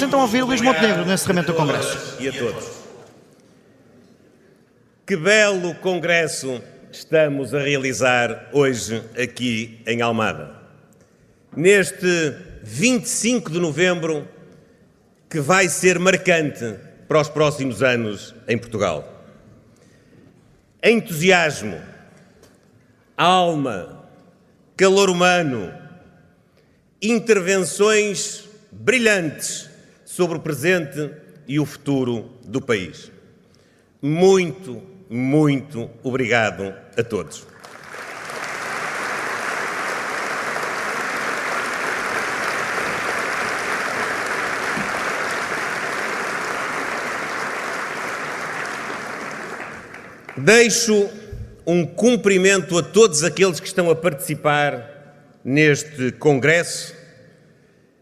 Vamos então ouvir Luís Montenegro no encerramento do Congresso. E a todos. Que belo Congresso estamos a realizar hoje aqui em Almada. Neste 25 de novembro, que vai ser marcante para os próximos anos em Portugal. Entusiasmo, alma, calor humano, intervenções brilhantes sobre o presente e o futuro do país. Muito, muito obrigado a todos. Deixo um cumprimento a todos aqueles que estão a participar neste Congresso,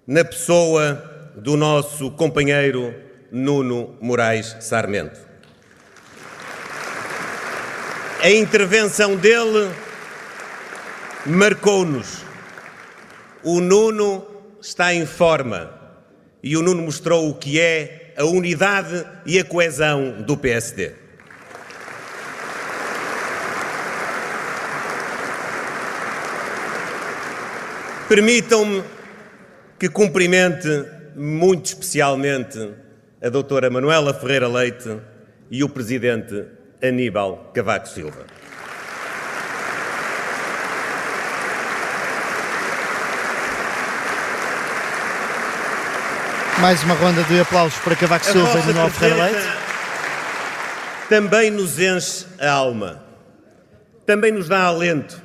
na pessoa do nosso companheiro Nuno Moraes Sarmento. A intervenção dele marcou-nos. O Nuno está em forma e o Nuno mostrou o que é a unidade e a coesão do PSD. Permitam-me que cumprimente muito especialmente a doutora Manuela Ferreira Leite e o presidente Aníbal Cavaco Silva. Mais uma ronda de aplausos para Cavaco A Silva e Manuel Ferreira Leite. Também nos enche a alma, também nos dá alento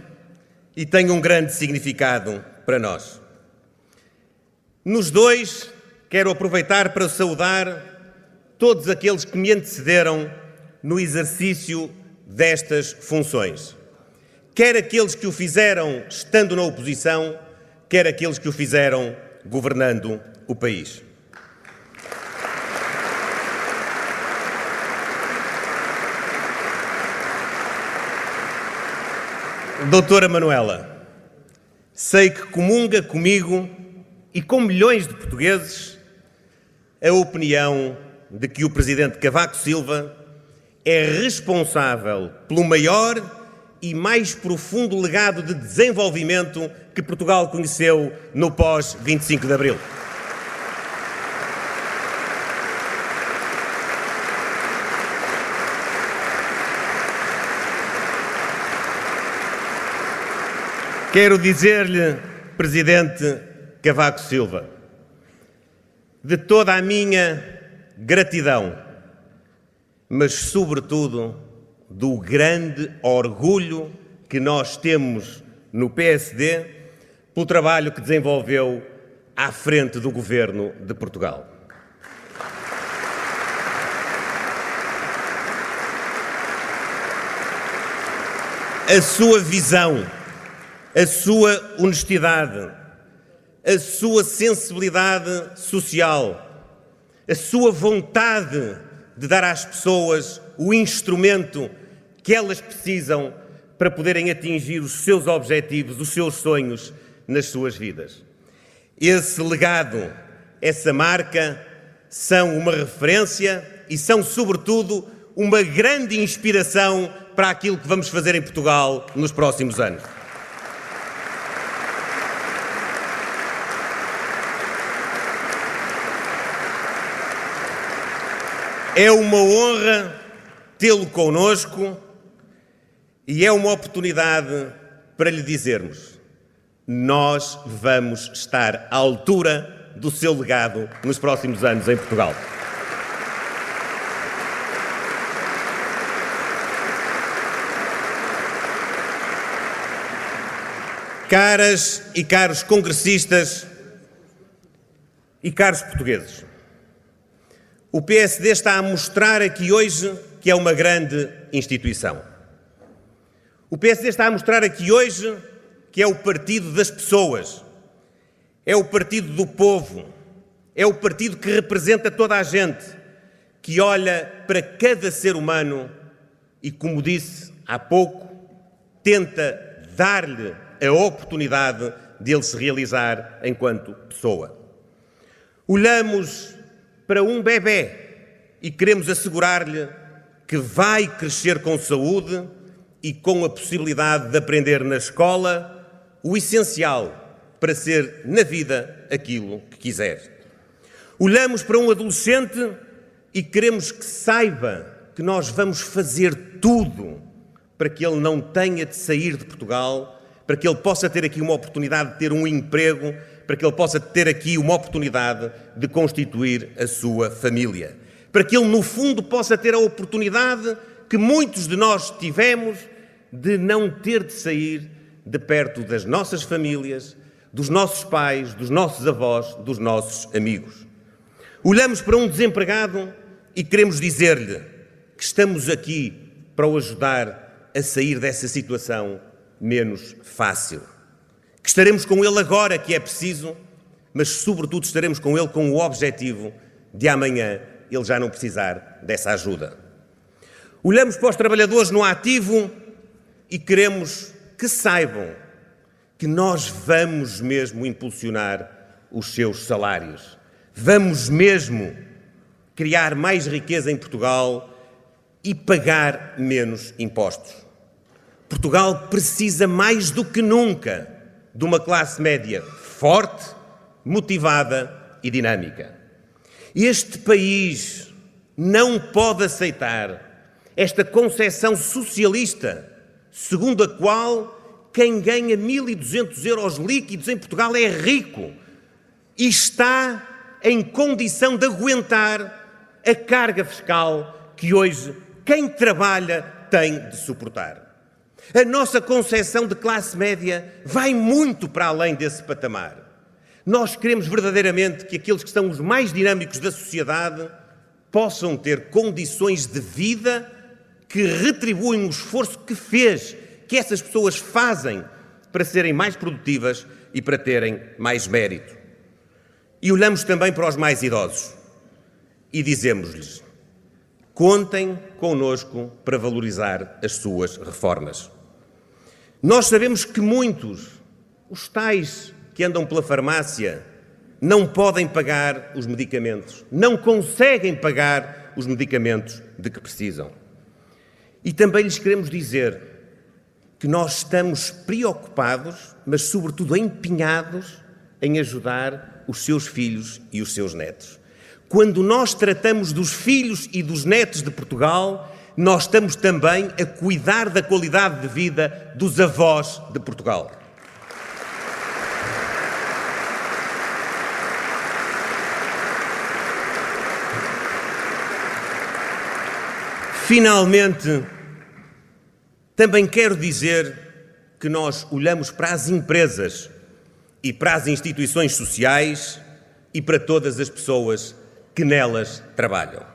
e tem um grande significado para nós. Nos dois, quero aproveitar para saudar todos aqueles que me antecederam no exercício destas funções. Quer aqueles que o fizeram estando na oposição, quer aqueles que o fizeram governando o país. Doutora Manuela, sei que comunga comigo e com milhões de portugueses a opinião de que o Presidente Cavaco Silva é responsável pelo maior e mais profundo legado de desenvolvimento que Portugal conheceu no pós-25 de Abril. Quero dizer-lhe, Presidente Cavaco Silva, de toda a minha gratidão, mas, sobretudo, do grande orgulho que nós temos no PSD pelo trabalho que desenvolveu à frente do governo de Portugal. A sua visão a sua honestidade, a sua sensibilidade social, a sua vontade de dar às pessoas o instrumento que elas precisam para poderem atingir os seus objetivos, os seus sonhos nas suas vidas. Esse legado, essa marca, são uma referência e são, sobretudo, uma grande inspiração para aquilo que vamos fazer em Portugal nos próximos anos. É uma honra tê-lo conosco e é uma oportunidade para lhe dizermos: nós vamos estar à altura do seu legado nos próximos anos em Portugal. Caras e caros congressistas e caros portugueses, o PSD está a mostrar aqui hoje que é uma grande instituição. O PSD está a mostrar aqui hoje que é o partido das pessoas, é o partido do povo, é o partido que representa toda a gente, que olha para cada ser humano e, como disse há pouco, tenta dar-lhe a oportunidade de ele se realizar enquanto pessoa. Olhamos para um bebê e queremos assegurar-lhe que vai crescer com saúde e com a possibilidade de aprender na escola o essencial para ser na vida aquilo que quiser. Olhamos para um adolescente e queremos que saiba que nós vamos fazer tudo para que ele não tenha de sair de Portugal, para que ele possa ter aqui uma oportunidade de ter um emprego, para que ele possa ter aqui uma oportunidade de constituir a sua família, para que ele, no fundo, possa ter a oportunidade que muitos de nós tivemos de não ter de sair de perto das nossas famílias, dos nossos pais, dos nossos avós, dos nossos amigos. Olhamos para um desempregado e queremos dizer-lhe que estamos aqui para o ajudar a sair dessa situação menos fácil. Que estaremos com ele agora que é preciso, mas sobretudo estaremos com ele com o objetivo de amanhã ele já não precisar dessa ajuda. Olhamos para os trabalhadores no ativo e queremos que saibam que nós vamos mesmo impulsionar os seus salários. Vamos mesmo criar mais riqueza em Portugal e pagar menos impostos. Portugal precisa mais do que nunca de uma classe média forte, motivada e dinâmica. Este país não pode aceitar esta concepção socialista segundo a qual quem ganha 1.200 euros líquidos em Portugal é rico e está em condição de aguentar a carga fiscal que hoje quem trabalha tem de suportar. A nossa concepção de classe média vai muito para além desse patamar. Nós queremos verdadeiramente que aqueles que são os mais dinâmicos da sociedade possam ter condições de vida que retribuem o esforço que fez, que essas pessoas fazem para serem mais produtivas e para terem mais mérito. E olhamos também para os mais idosos e dizemos-lhes: contem conosco para valorizar as suas reformas. Nós sabemos que muitos, os tais que andam pela farmácia, não podem pagar os medicamentos, não conseguem pagar os medicamentos de que precisam. E também lhes queremos dizer que nós estamos preocupados, mas sobretudo empenhados em ajudar os seus filhos e os seus netos. Quando nós tratamos dos filhos e dos netos de Portugal, nós estamos também a cuidar da qualidade de vida dos avós de Portugal. Finalmente, também quero dizer que nós olhamos para as empresas e para as instituições sociais e para todas as pessoas que nelas trabalham.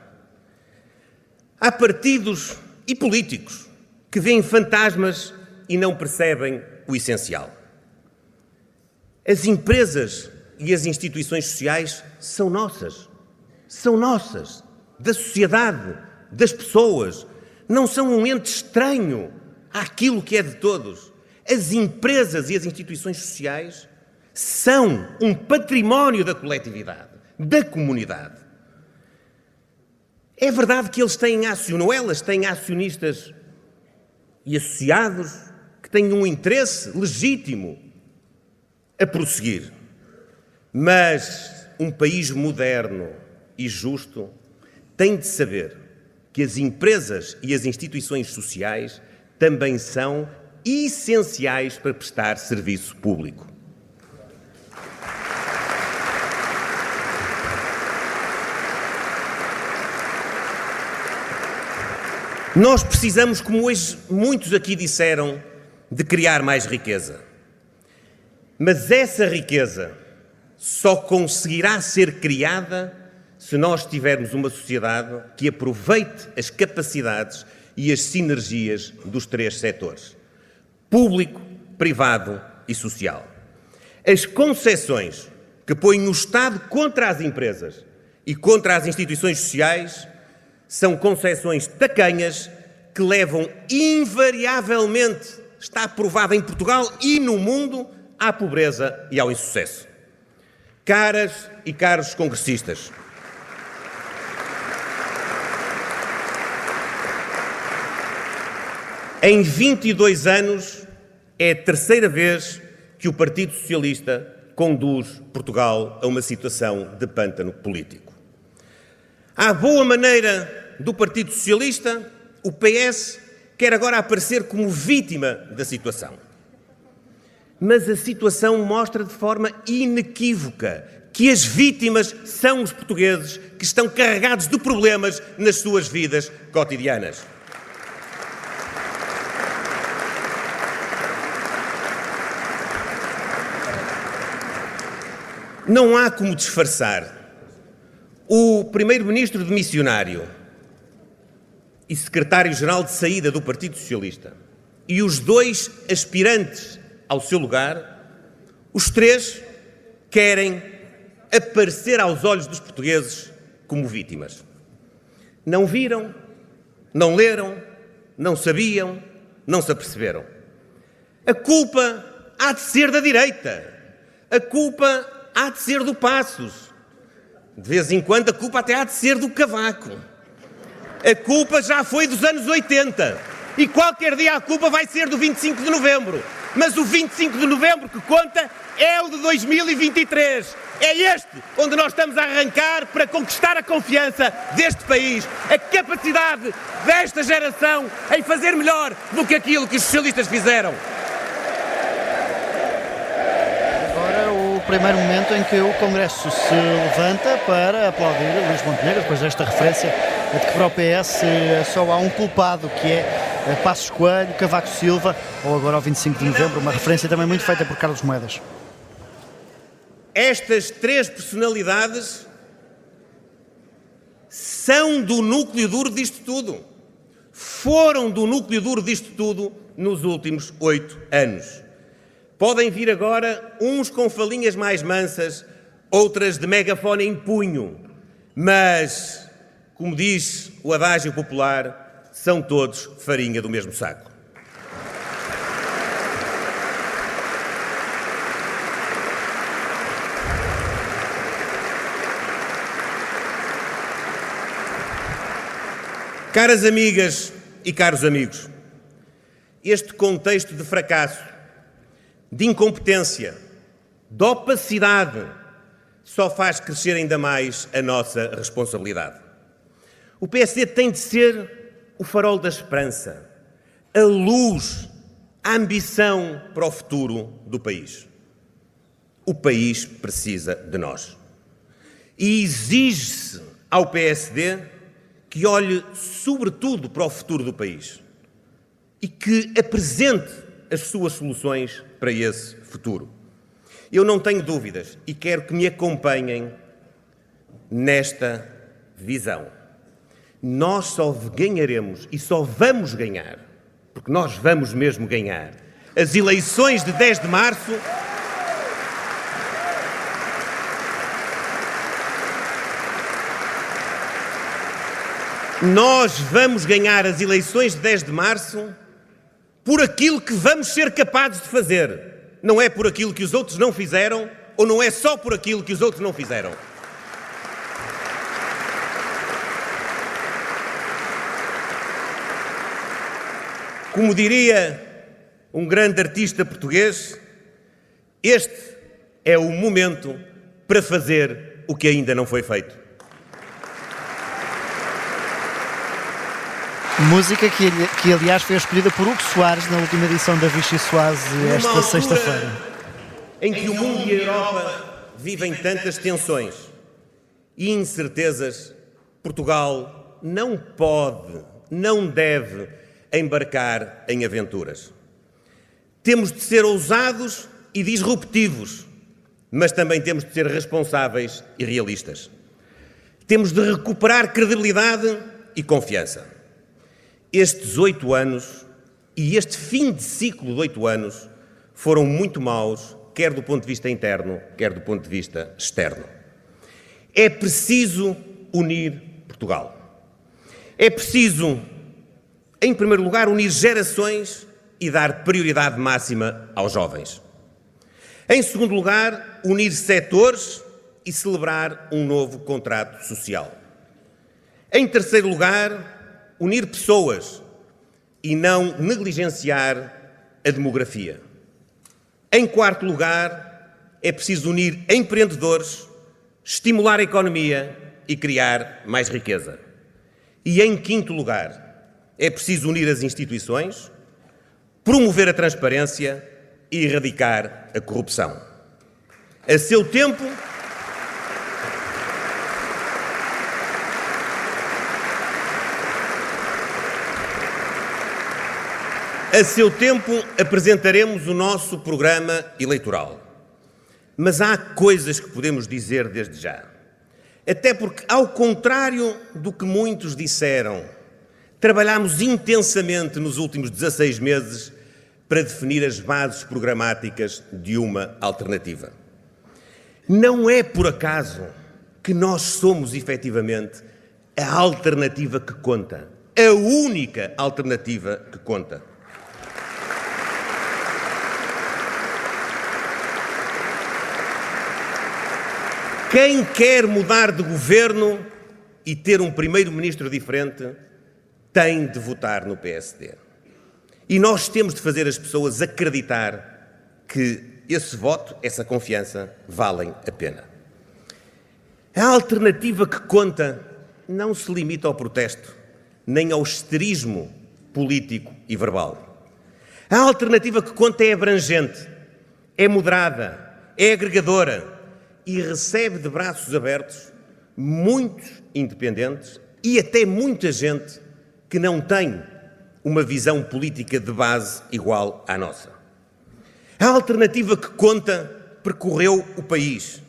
Há partidos e políticos que veem fantasmas e não percebem o essencial. As empresas e as instituições sociais são nossas. São nossas, da sociedade, das pessoas. Não são um ente estranho àquilo que é de todos. As empresas e as instituições sociais são um património da coletividade, da comunidade. É verdade que eles têm acionistas, elas têm acionistas e associados que têm um interesse legítimo a prosseguir. Mas um país moderno e justo tem de saber que as empresas e as instituições sociais também são essenciais para prestar serviço público. Nós precisamos, como hoje muitos aqui disseram, de criar mais riqueza. Mas essa riqueza só conseguirá ser criada se nós tivermos uma sociedade que aproveite as capacidades e as sinergias dos três setores: público, privado e social. As concessões que põem o Estado contra as empresas e contra as instituições sociais são concepções tacanhas que levam invariavelmente, está provada em Portugal e no mundo, à pobreza e ao insucesso. Caras e caros congressistas, em 22 anos é a terceira vez que o Partido Socialista conduz Portugal a uma situação de pântano político. Há boa maneira do Partido Socialista, o PS quer agora aparecer como vítima da situação. Mas a situação mostra de forma inequívoca que as vítimas são os portugueses que estão carregados de problemas nas suas vidas cotidianas. Não há como disfarçar. O primeiro-ministro de missionário e secretário-geral de saída do Partido Socialista e os dois aspirantes ao seu lugar, os três querem aparecer aos olhos dos portugueses como vítimas. Não viram, não leram, não sabiam, não se aperceberam. A culpa há de ser da direita. A culpa há de ser do Passos. De vez em quando a culpa até há de ser do Cavaco. A culpa já foi dos anos 80. E qualquer dia a culpa vai ser do 25 de novembro. Mas o 25 de novembro que conta é o de 2023. É este onde nós estamos a arrancar para conquistar a confiança deste país, a capacidade desta geração em fazer melhor do que aquilo que os socialistas fizeram. Primeiro momento em que o Congresso se levanta para aplaudir Luís Montenegro, depois desta referência de que para o PS eh, só há um culpado, que é eh, Passos Coelho, Cavaco Silva, ou agora ao 25 de novembro, uma referência também muito feita por Carlos Moedas. Estas três personalidades são do núcleo duro disto tudo. Foram do núcleo duro disto tudo nos últimos oito anos. Podem vir agora uns com falinhas mais mansas, outras de megafone em punho, mas, como diz o adágio popular, são todos farinha do mesmo saco. Caras amigas e caros amigos, este contexto de fracasso de incompetência, de opacidade, só faz crescer ainda mais a nossa responsabilidade. O PSD tem de ser o farol da esperança, a luz, a ambição para o futuro do país. O país precisa de nós. E exige-se ao PSD que olhe sobretudo para o futuro do país e que apresente as suas soluções para esse futuro. Eu não tenho dúvidas e quero que me acompanhem nesta visão. Nós só ganharemos e só vamos ganhar, porque nós vamos mesmo ganhar, as eleições de 10 de março. Nós vamos ganhar as eleições de 10 de março por aquilo que vamos ser capazes de fazer. Não é por aquilo que os outros não fizeram, ou não é só por aquilo que os outros não fizeram. Como diria um grande artista português, este é o momento para fazer o que ainda não foi feito. Música que, que, aliás, foi escolhida por Hugo Soares na última edição da Vichy Soase esta sexta-feira. Em que o mundo e a Europa vivem tantas tensões e incertezas, Portugal não pode, não deve embarcar em aventuras. Temos de ser ousados e disruptivos, mas também temos de ser responsáveis e realistas. Temos de recuperar credibilidade e confiança. Estes oito anos e este fim de ciclo de oito anos foram muito maus, quer do ponto de vista interno, quer do ponto de vista externo. É preciso unir Portugal. É preciso, em primeiro lugar, unir gerações e dar prioridade máxima aos jovens. Em segundo lugar, unir setores e celebrar um novo contrato social. Em terceiro lugar, unir pessoas e não negligenciar a demografia. Em quarto lugar, é preciso unir empreendedores, estimular a economia e criar mais riqueza. E em quinto lugar, é preciso unir as instituições, promover a transparência e erradicar a corrupção. A seu tempo, A seu tempo apresentaremos o nosso programa eleitoral. Mas há coisas que podemos dizer desde já. Até porque, ao contrário do que muitos disseram, trabalhámos intensamente nos últimos 16 meses para definir as bases programáticas de uma alternativa. Não é por acaso que nós somos efetivamente a alternativa que conta, a única alternativa que conta. Quem quer mudar de governo e ter um primeiro-ministro diferente tem de votar no PSD. E nós temos de fazer as pessoas acreditar que esse voto, essa confiança, valem a pena. A alternativa que conta não se limita ao protesto, nem ao esterismo político e verbal. A alternativa que conta é abrangente, é moderada, é agregadora e recebe de braços abertos muitos independentes e até muita gente que não tem uma visão política de base igual à nossa. A alternativa que conta percorreu o país,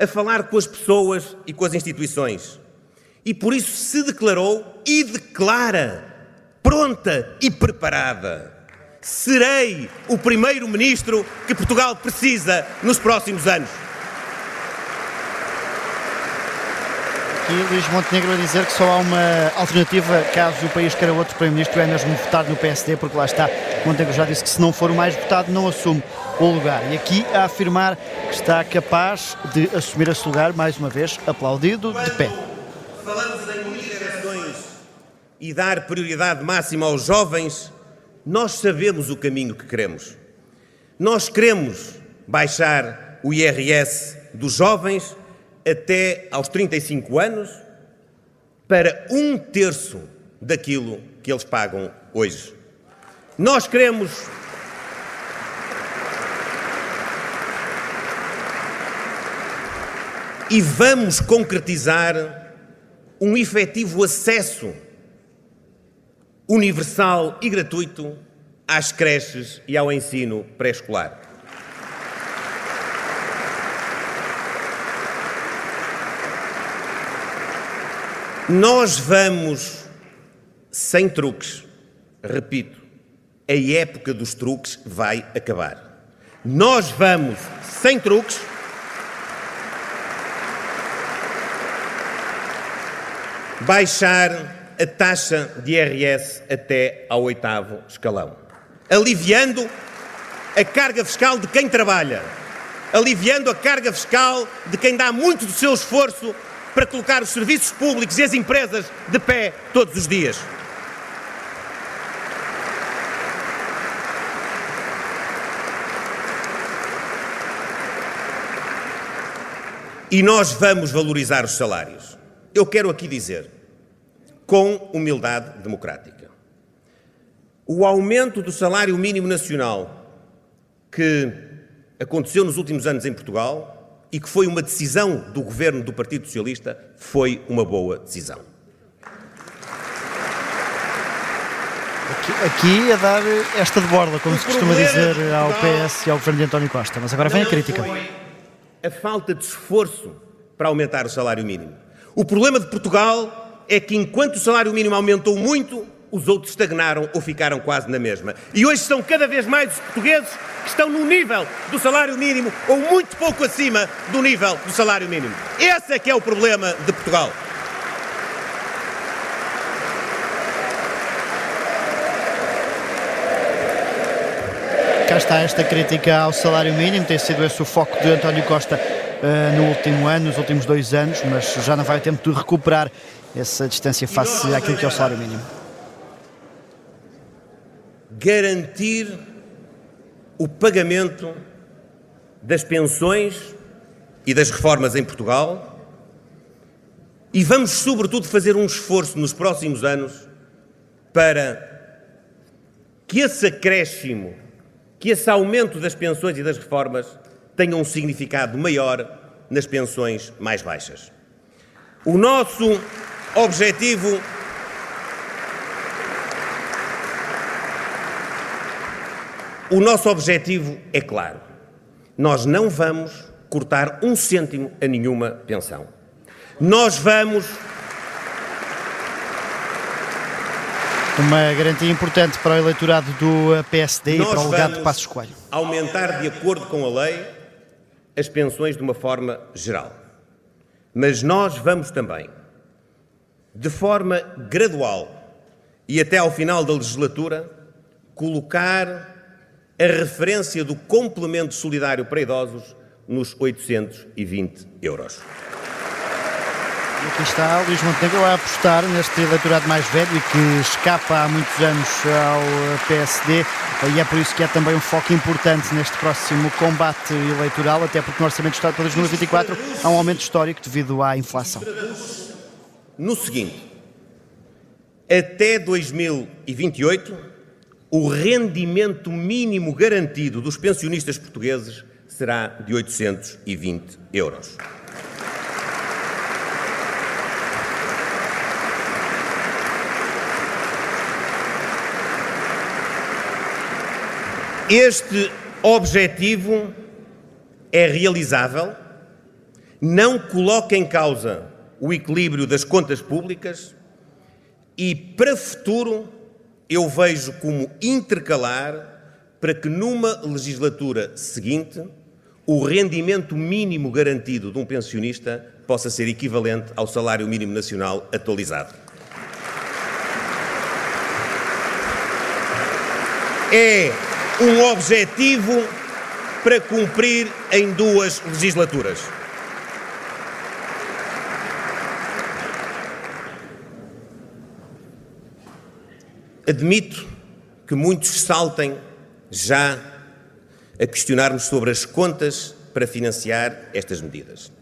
a falar com as pessoas e com as instituições. E por isso se declarou e declara pronta e preparada. Serei o primeiro-ministro que Portugal precisa nos próximos anos. Aqui Luís Montenegro a dizer que só há uma alternativa caso o país queira outro Primeiro-Ministro, é mesmo votar no PSD, porque lá está, Montenegro já disse que se não for o mais votado não assume o lugar. E aqui a afirmar que está capaz de assumir esse lugar, mais uma vez, aplaudido de pé. Falamos em e dar prioridade máxima aos jovens, nós sabemos o caminho que queremos. Nós queremos baixar o IRS dos jovens até aos 35 anos para um terço daquilo que eles pagam hoje. Nós queremos. E vamos concretizar um efetivo acesso universal e gratuito às creches e ao ensino pré-escolar. Nós vamos sem truques. Repito, a época dos truques vai acabar. Nós vamos sem truques. Baixar a taxa de IRS até ao oitavo escalão, aliviando a carga fiscal de quem trabalha, aliviando a carga fiscal de quem dá muito do seu esforço para colocar os serviços públicos e as empresas de pé todos os dias. E nós vamos valorizar os salários. Eu quero aqui dizer, com humildade democrática, o aumento do salário mínimo nacional que aconteceu nos últimos anos em Portugal e que foi uma decisão do governo do Partido Socialista, foi uma boa decisão. Aqui, aqui a dar esta de borda, como o se costuma dizer ao PS e ao governo de António Costa. Mas agora vem a crítica. a falta de esforço para aumentar o salário mínimo. O problema de Portugal é que enquanto o salário mínimo aumentou muito, os outros estagnaram ou ficaram quase na mesma. E hoje são cada vez mais os portugueses que estão no nível do salário mínimo ou muito pouco acima do nível do salário mínimo. Esse é que é o problema de Portugal. Cá está esta crítica ao salário mínimo, tem sido esse o foco de António Costa uh, no último ano, nos últimos dois anos, mas já não vai ter tempo de recuperar essa distância face àquilo que é o salário mínimo. Garantir o pagamento das pensões e das reformas em Portugal e vamos, sobretudo, fazer um esforço nos próximos anos para que esse acréscimo, que esse aumento das pensões e das reformas tenha um significado maior nas pensões mais baixas. O nosso objetivo O nosso objetivo é claro. Nós não vamos cortar um cêntimo a nenhuma pensão. Nós vamos. Uma garantia importante para o eleitorado do PSD Nós e para o legado de Passos Coelho. Aumentar, de acordo com a lei, as pensões de uma forma geral. Mas nós vamos também, de forma gradual e até ao final da legislatura, colocar a referência do complemento solidário para idosos nos 820 euros. E aqui está Luís Montenegro a apostar neste eleitorado mais velho e que escapa há muitos anos ao PSD e é por isso que é também um foco importante neste próximo combate eleitoral, até porque no Orçamento de Estado para 2024 há um aumento histórico devido à inflação. No seguinte, até 2028, o rendimento mínimo garantido dos pensionistas portugueses será de 820 euros. Este objetivo é realizável, não coloca em causa o equilíbrio das contas públicas e, para futuro, eu vejo como intercalar para que numa legislatura seguinte o rendimento mínimo garantido de um pensionista possa ser equivalente ao salário mínimo nacional atualizado. É um objetivo para cumprir em duas legislaturas. Admito que muitos saltem já a questionarmos sobre as contas para financiar estas medidas.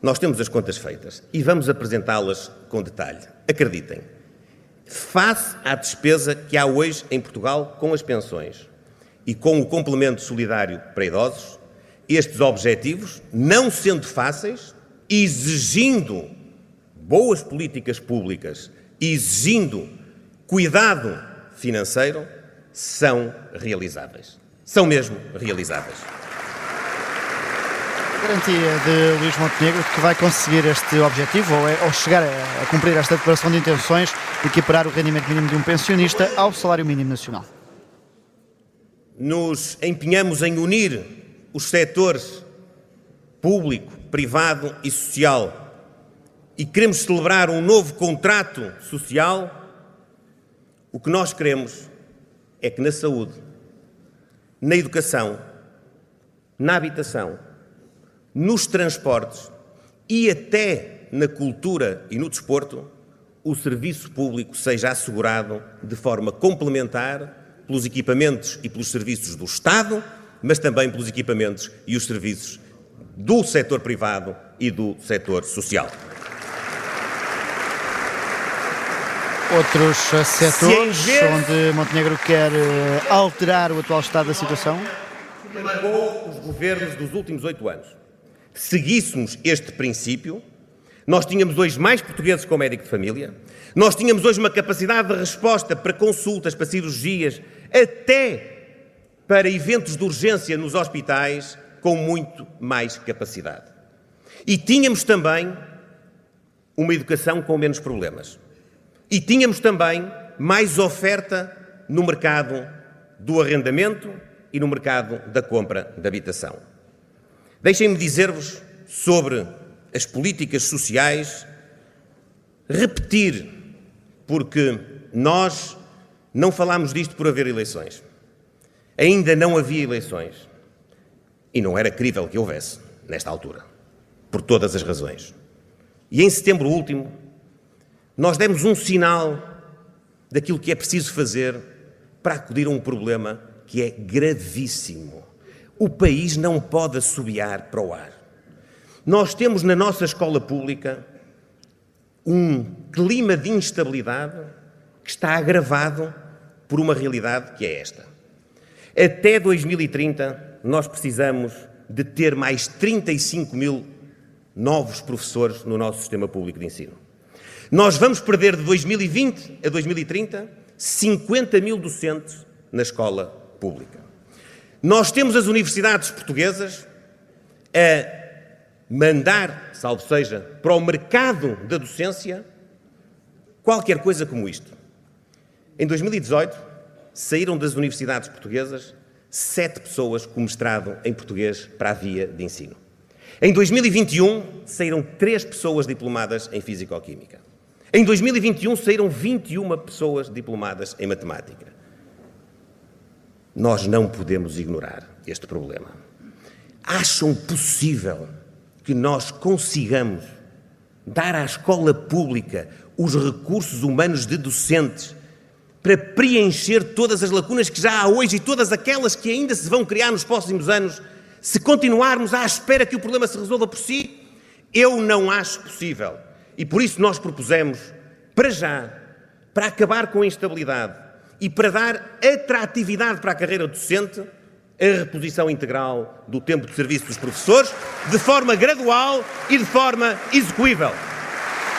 Nós temos as contas feitas e vamos apresentá-las com detalhe. Acreditem, face à despesa que há hoje em Portugal com as pensões e com o complemento solidário para idosos, estes objetivos, não sendo fáceis, exigindo boas políticas públicas, exigindo cuidado financeiro, são realizáveis. São mesmo realizáveis. Garantia de Luís Montenegro que vai conseguir este objetivo ou, é, ou chegar a, a cumprir esta declaração de intenções de equiparar o rendimento mínimo de um pensionista ao salário mínimo nacional. Nos empenhamos em unir os setores público, privado e social e queremos celebrar um novo contrato social. O que nós queremos é que na saúde, na educação, na habitação, nos transportes e até na cultura e no desporto, o serviço público seja assegurado de forma complementar pelos equipamentos e pelos serviços do Estado, mas também pelos equipamentos e os serviços do setor privado e do setor social. Outros setores onde Montenegro quer eh, alterar o atual estado da situação? Com os governos dos últimos oito anos. Seguíssemos este princípio, nós tínhamos hoje mais portugueses com médico de família, nós tínhamos hoje uma capacidade de resposta para consultas, para cirurgias, até para eventos de urgência nos hospitais, com muito mais capacidade. E tínhamos também uma educação com menos problemas. E tínhamos também mais oferta no mercado do arrendamento e no mercado da compra de habitação. Deixem-me dizer-vos sobre as políticas sociais, repetir, porque nós não falámos disto por haver eleições. Ainda não havia eleições. E não era crível que houvesse, nesta altura, por todas as razões. E em setembro último, nós demos um sinal daquilo que é preciso fazer para acudir a um problema que é gravíssimo. O país não pode assobiar para o ar. Nós temos na nossa escola pública um clima de instabilidade que está agravado por uma realidade que é esta. Até 2030, nós precisamos de ter mais 35 mil novos professores no nosso sistema público de ensino. Nós vamos perder de 2020 a 2030 50 mil docentes na escola pública. Nós temos as universidades portuguesas a mandar, salvo seja, para o mercado da docência qualquer coisa como isto. Em 2018, saíram das universidades portuguesas sete pessoas com mestrado em português para a via de ensino. Em 2021, saíram três pessoas diplomadas em Físico-Química. Em 2021, saíram 21 pessoas diplomadas em Matemática. Nós não podemos ignorar este problema. Acham possível que nós consigamos dar à escola pública os recursos humanos de docentes para preencher todas as lacunas que já há hoje e todas aquelas que ainda se vão criar nos próximos anos, se continuarmos à espera que o problema se resolva por si? Eu não acho possível. E por isso nós propusemos, para já, para acabar com a instabilidade e para dar atratividade para a carreira docente, a reposição integral do tempo de serviço dos professores, de forma gradual e de forma execuível.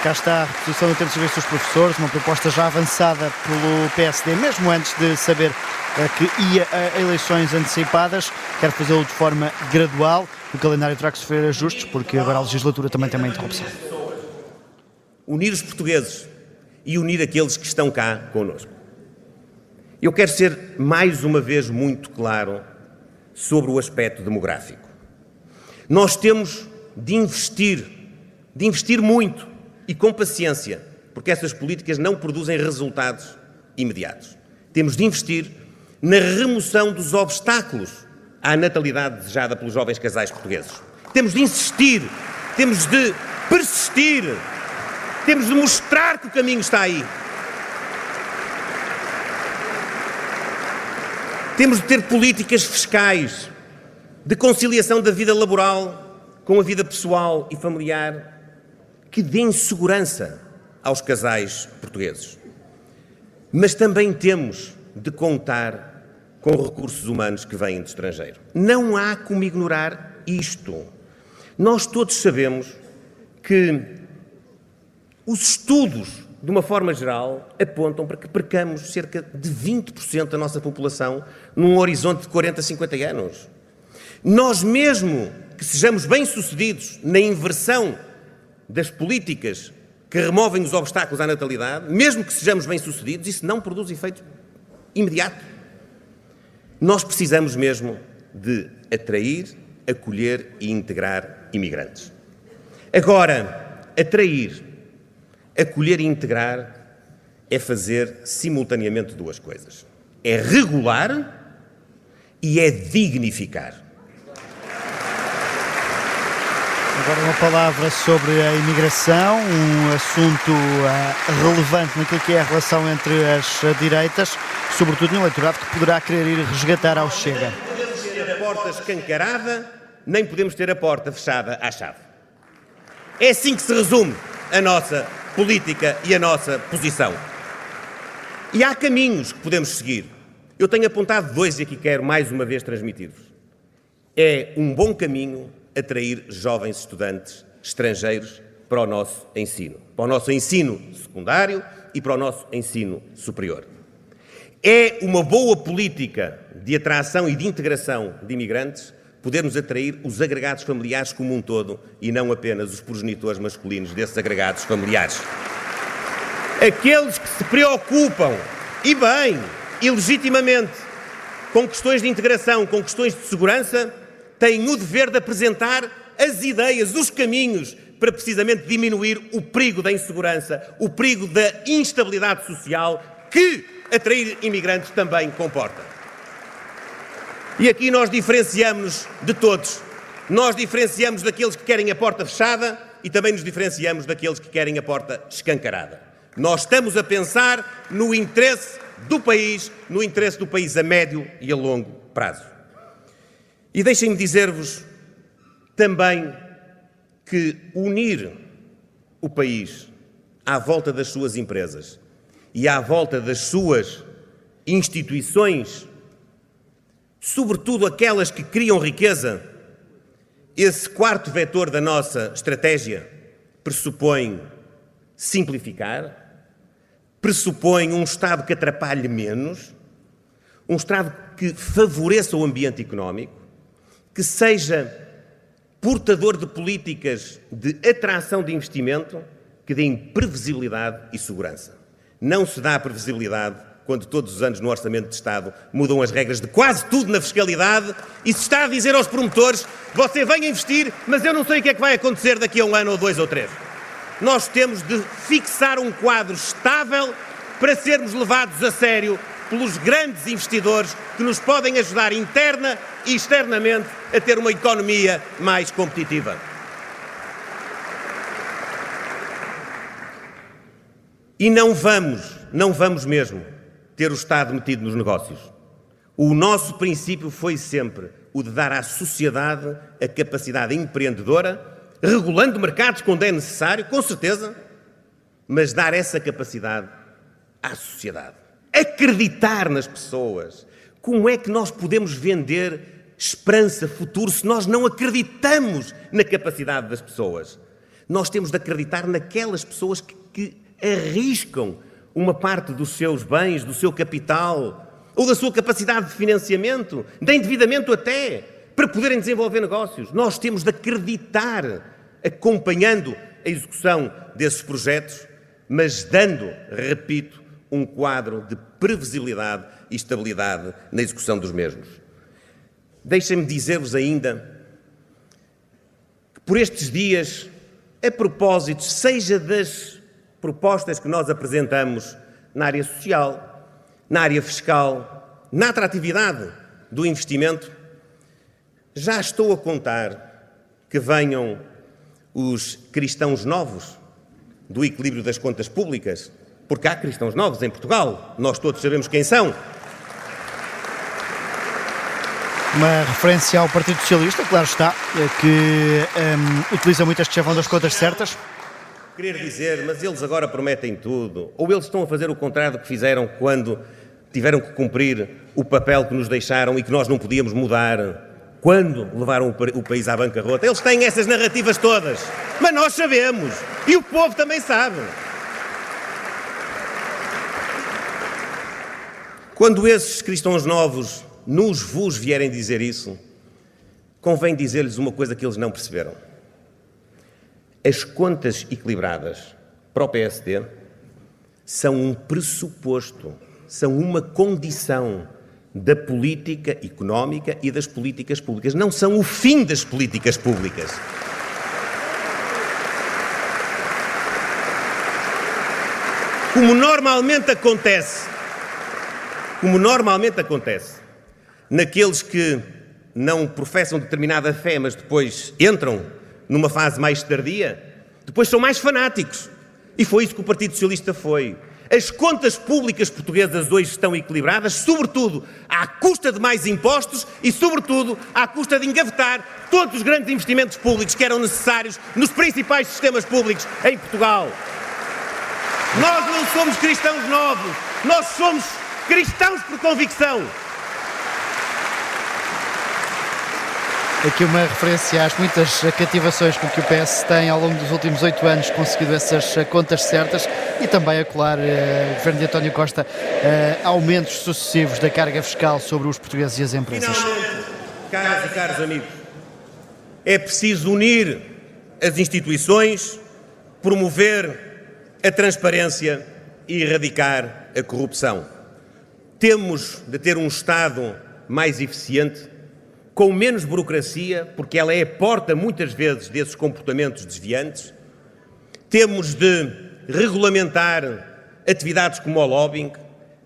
Cá está a reposição do tempo de serviço dos professores, uma proposta já avançada pelo PSD, mesmo antes de saber eh, que ia a eleições antecipadas, quer fazê-lo de forma gradual. O calendário terá que sofrer ajustes, porque agora a legislatura também tem uma interrupção. Unir os portugueses e unir aqueles que estão cá connosco. Eu quero ser mais uma vez muito claro sobre o aspecto demográfico. Nós temos de investir, de investir muito e com paciência, porque essas políticas não produzem resultados imediatos. Temos de investir na remoção dos obstáculos à natalidade desejada pelos jovens casais portugueses. Temos de insistir, temos de persistir, temos de mostrar que o caminho está aí. Temos de ter políticas fiscais de conciliação da vida laboral com a vida pessoal e familiar que deem segurança aos casais portugueses. Mas também temos de contar com recursos humanos que vêm do estrangeiro. Não há como ignorar isto. Nós todos sabemos que os estudos de uma forma geral, apontam para que percamos cerca de 20% da nossa população num horizonte de 40, 50 anos. Nós, mesmo que sejamos bem-sucedidos na inversão das políticas que removem os obstáculos à natalidade, mesmo que sejamos bem-sucedidos, isso não produz efeito imediato. Nós precisamos mesmo de atrair, acolher e integrar imigrantes. Agora, atrair, Acolher e integrar é fazer simultaneamente duas coisas: é regular e é dignificar. Agora uma palavra sobre a imigração, um assunto uh, relevante naquilo que é a relação entre as direitas, sobretudo no eleitorado que poderá querer ir resgatar ao Chega. Não podemos ter a porta escancarada, nem podemos ter a porta fechada à chave. É assim que se resume a nossa política e a nossa posição. E há caminhos que podemos seguir. Eu tenho apontado dois e aqui quero mais uma vez transmitir-vos. É um bom caminho atrair jovens estudantes estrangeiros para o nosso ensino, para o nosso ensino secundário e para o nosso ensino superior. É uma boa política de atração e de integração de imigrantes podermos atrair os agregados familiares como um todo e não apenas os progenitores masculinos desses agregados familiares. Aqueles que se preocupam, e bem, e legitimamente, com questões de integração, com questões de segurança, têm o dever de apresentar as ideias, os caminhos para precisamente diminuir o perigo da insegurança, o perigo da instabilidade social que atrair imigrantes também comporta. E aqui nós diferenciamos-nos de todos. Nós diferenciamos daqueles que querem a porta fechada e também nos diferenciamos daqueles que querem a porta escancarada. Nós estamos a pensar no interesse do país, no interesse do país a médio e a longo prazo. E deixem-me dizer-vos também que unir o país à volta das suas empresas e à volta das suas instituições, sobretudo aquelas que criam riqueza, esse quarto vetor da nossa estratégia pressupõe simplificar, pressupõe um Estado que atrapalhe menos, um Estado que favoreça o ambiente económico, que seja portador de políticas de atração de investimento que deem previsibilidade e segurança. Não se dá previsibilidade quando todos os anos no Orçamento de Estado mudam as regras de quase tudo na fiscalidade e se está a dizer aos promotores: você vem investir, mas eu não sei o que é que vai acontecer daqui a um ano ou dois ou três. Nós temos de fixar um quadro estável para sermos levados a sério pelos grandes investidores que nos podem ajudar interna e externamente a ter uma economia mais competitiva. E não vamos, não vamos mesmo ter o Estado metido nos negócios. O nosso princípio foi sempre o de dar à sociedade a capacidade empreendedora, regulando mercados quando é necessário, com certeza, mas dar essa capacidade à sociedade acreditar nas pessoas. Como é que nós podemos vender esperança, futuro, se nós não acreditamos na capacidade das pessoas? Nós temos de acreditar naquelas pessoas que, que arriscam uma parte dos seus bens, do seu capital, ou da sua capacidade de financiamento, de endividamento até, para poderem desenvolver negócios. Nós temos de acreditar, acompanhando a execução desses projetos, mas dando, repito, um quadro de previsibilidade e estabilidade na execução dos mesmos. Deixem-me dizer-vos ainda que por estes dias, a propósito, seja das propostas que nós apresentamos na área social, na área fiscal, na atratividade do investimento, já estou a contar que venham os cristãos novos do equilíbrio das contas públicas porque há cristãos novos em Portugal, nós todos sabemos quem são. Uma referência ao Partido Socialista, claro está, que um, utiliza muito este chavão das contas certas. Querer dizer, mas eles agora prometem tudo, ou eles estão a fazer o contrário do que fizeram quando tiveram que cumprir o papel que nos deixaram e que nós não podíamos mudar quando levaram o país à bancarrota. Eles têm essas narrativas todas, mas nós sabemos e o povo também sabe. Quando esses cristãos novos nos vos vierem dizer isso, convém dizer-lhes uma coisa que eles não perceberam. As contas equilibradas para o PSD são um pressuposto, são uma condição da política económica e das políticas públicas. Não são o fim das políticas públicas. Como normalmente acontece como normalmente acontece, naqueles que não professam determinada fé, mas depois entram numa fase mais tardia, depois são mais fanáticos. E foi isso que o Partido Socialista foi. As contas públicas portuguesas hoje estão equilibradas, sobretudo à custa de mais impostos e, sobretudo, à custa de engavetar todos os grandes investimentos públicos que eram necessários nos principais sistemas públicos em Portugal. Nós não somos cristãos novos, nós somos cristãos por convicção. Aqui uma referência às muitas cativações com que o PS tem ao longo dos últimos oito anos conseguido essas contas certas e também, é claro, o governo de António Costa, eh, aumentos sucessivos da carga fiscal sobre os portugueses e as empresas. Caros e caros amigos, é preciso unir as instituições, promover a transparência e erradicar a corrupção. Temos de ter um Estado mais eficiente, com menos burocracia, porque ela é a porta muitas vezes desses comportamentos desviantes. Temos de regulamentar atividades como o lobbying.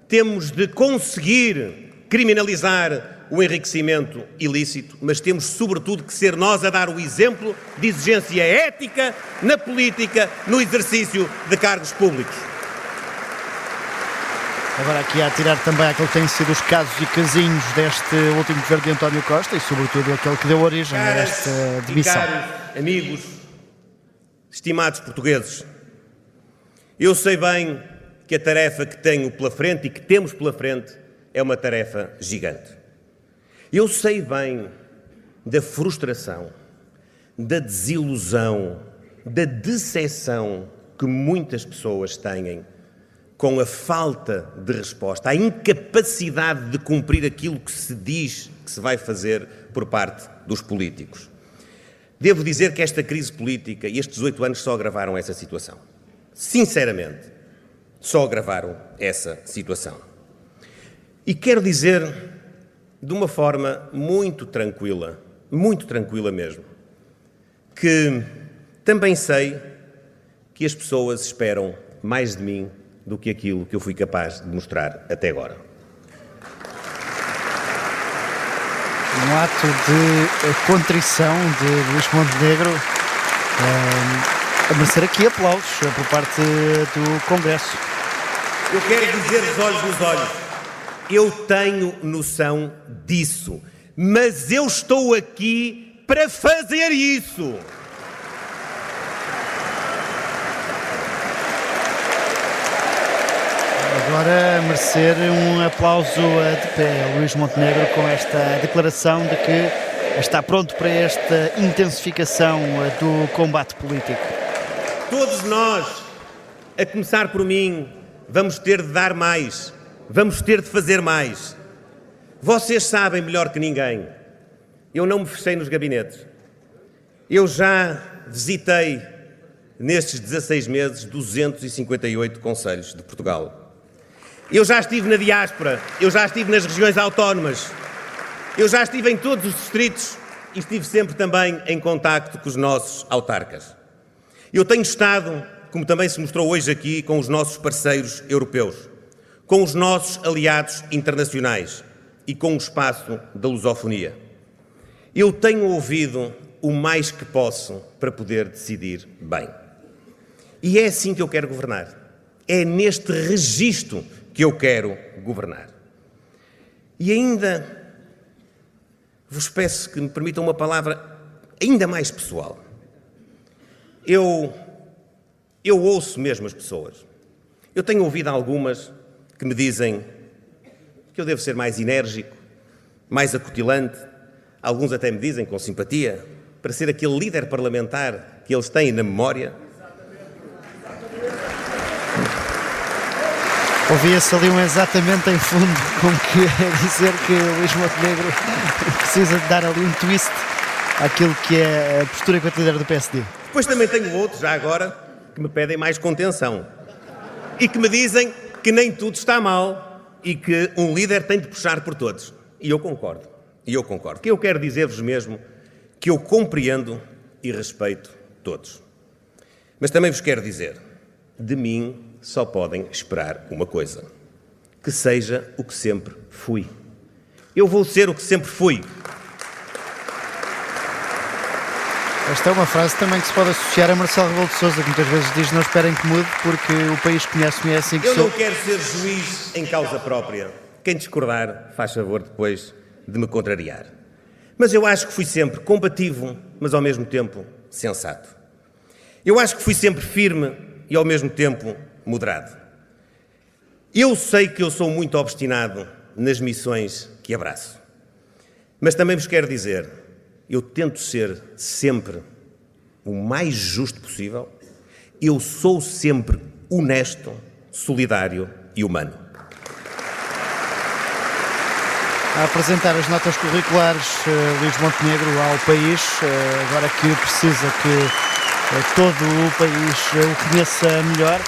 Temos de conseguir criminalizar o enriquecimento ilícito, mas temos, sobretudo, que ser nós a dar o exemplo de exigência ética na política, no exercício de cargos públicos. Agora aqui a tirar também aquilo que têm sido os casos e casinhos deste último governo de António Costa e sobretudo aquele que deu origem a esta demissão. Caros amigos, estimados portugueses, eu sei bem que a tarefa que tenho pela frente e que temos pela frente é uma tarefa gigante. Eu sei bem da frustração, da desilusão, da decepção que muitas pessoas têm com a falta de resposta, a incapacidade de cumprir aquilo que se diz que se vai fazer por parte dos políticos. Devo dizer que esta crise política e estes oito anos só agravaram essa situação. Sinceramente, só agravaram essa situação. E quero dizer de uma forma muito tranquila, muito tranquila mesmo, que também sei que as pessoas esperam mais de mim do que aquilo que eu fui capaz de mostrar até agora. Um ato de eh, contrição de Luís Montenegro um, a merecer aqui aplausos eh, por parte do Congresso. Eu quero dizer-vos olhos nos olhos, eu tenho noção disso, mas eu estou aqui para fazer isso. Agora merecer um aplauso de pé, Luís Montenegro, com esta declaração de que está pronto para esta intensificação do combate político. Todos nós, a começar por mim, vamos ter de dar mais, vamos ter de fazer mais. Vocês sabem melhor que ninguém. Eu não me fechei nos gabinetes. Eu já visitei, nestes 16 meses, 258 conselhos de Portugal. Eu já estive na diáspora, eu já estive nas regiões autónomas, eu já estive em todos os distritos e estive sempre também em contacto com os nossos autarcas. Eu tenho estado, como também se mostrou hoje aqui, com os nossos parceiros europeus, com os nossos aliados internacionais e com o espaço da lusofonia. Eu tenho ouvido o mais que posso para poder decidir bem. E é assim que eu quero governar. É neste registro que eu quero governar. E ainda vos peço que me permitam uma palavra ainda mais pessoal. Eu, eu ouço mesmo as pessoas. Eu tenho ouvido algumas que me dizem que eu devo ser mais enérgico, mais acutilante. Alguns até me dizem com simpatia, para ser aquele líder parlamentar que eles têm na memória. Ouvia-se ali um exatamente em fundo, como que é dizer que o Luís Montenegro precisa de dar ali um twist àquilo que é a postura enquanto líder do PSD. Depois também tenho outros, já agora, que me pedem mais contenção e que me dizem que nem tudo está mal e que um líder tem de puxar por todos. E eu concordo. E eu concordo. Que eu quero dizer-vos mesmo que eu compreendo e respeito todos. Mas também vos quero dizer, de mim só podem esperar uma coisa: que seja o que sempre fui. Eu vou ser o que sempre fui. Esta é uma frase também que se pode associar a Marcelo Rebelo de Sousa, que muitas vezes diz não esperem que mude porque o país conhece-me é assim que Eu sou. não quero ser juiz em causa própria. Quem discordar, faz favor depois de me contrariar. Mas eu acho que fui sempre combativo, mas ao mesmo tempo sensato. Eu acho que fui sempre firme e ao mesmo tempo moderado. Eu sei que eu sou muito obstinado nas missões que abraço. Mas também vos quero dizer, eu tento ser sempre o mais justo possível, eu sou sempre honesto, solidário e humano. A apresentar as notas curriculares uh, Luís Montenegro ao país, uh, agora que precisa que uh, todo o país o conheça melhor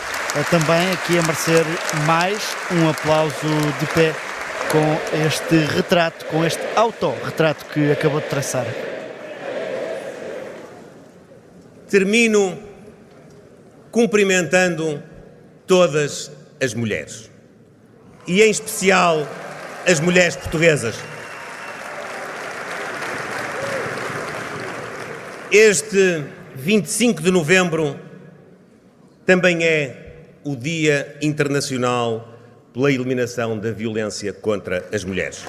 também aqui a merecer mais um aplauso de pé com este retrato, com este autorretrato que acabou de traçar. Termino cumprimentando todas as mulheres e, em especial, as mulheres portuguesas. Este 25 de novembro também é o Dia Internacional pela eliminação da violência contra as mulheres.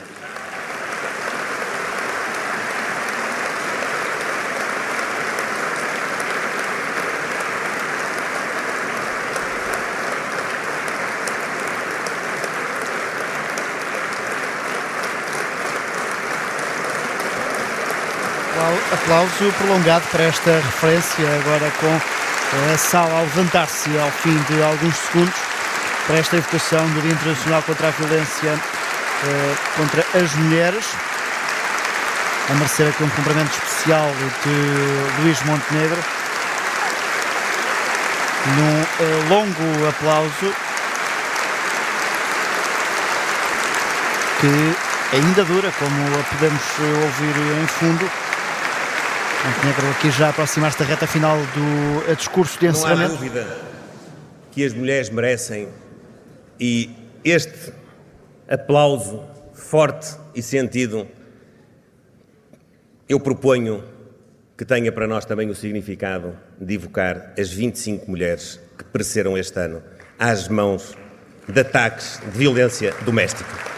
Aplauso prolongado para esta referência, agora com a sala a levantar-se ao fim de alguns segundos para esta evocação do Dia Internacional contra a Violência eh, contra as Mulheres. A merecer aqui um cumprimento especial de Luís Montenegro. Num eh, longo aplauso que ainda dura, como a podemos ouvir em fundo. Montenegro aqui já aproximar-se da reta final do discurso de encerramento. Não há dúvida que as mulheres merecem e este aplauso forte e sentido eu proponho que tenha para nós também o significado de evocar as 25 mulheres que pereceram este ano às mãos de ataques de violência doméstica.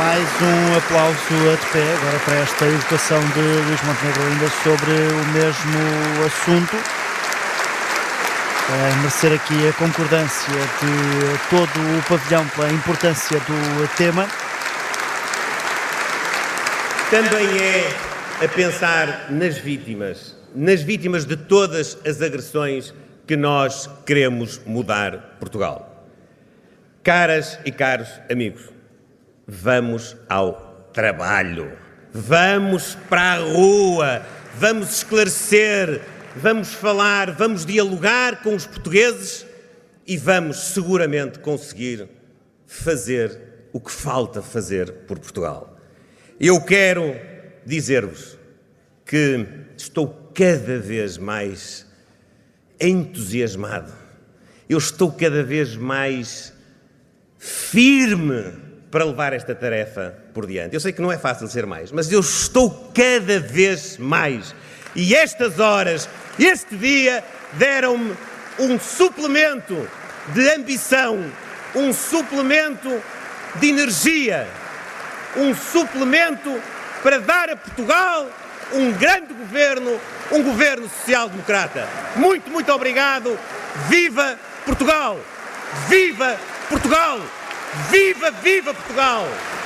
Mais um aplauso a de pé agora para esta educação de Luís Montenegro ainda sobre o mesmo assunto. A merecer aqui a concordância de todo o pavilhão pela importância do tema. Também é a pensar nas vítimas, nas vítimas de todas as agressões que nós queremos mudar Portugal. Caras e caros amigos, Vamos ao trabalho, vamos para a rua, vamos esclarecer, vamos falar, vamos dialogar com os portugueses. E vamos seguramente conseguir fazer o que falta fazer por Portugal. Eu quero dizer-vos que estou cada vez mais entusiasmado, eu estou cada vez mais firme para levar esta tarefa por diante. Eu sei que não é fácil ser mais, mas eu estou cada vez mais. E estas horas, este dia, deram-me um suplemento de ambição, um suplemento de energia, um suplemento para dar a Portugal um grande governo, um governo social-democrata. Muito, muito obrigado. Viva Portugal! Viva Portugal! Viva, viva Portugal!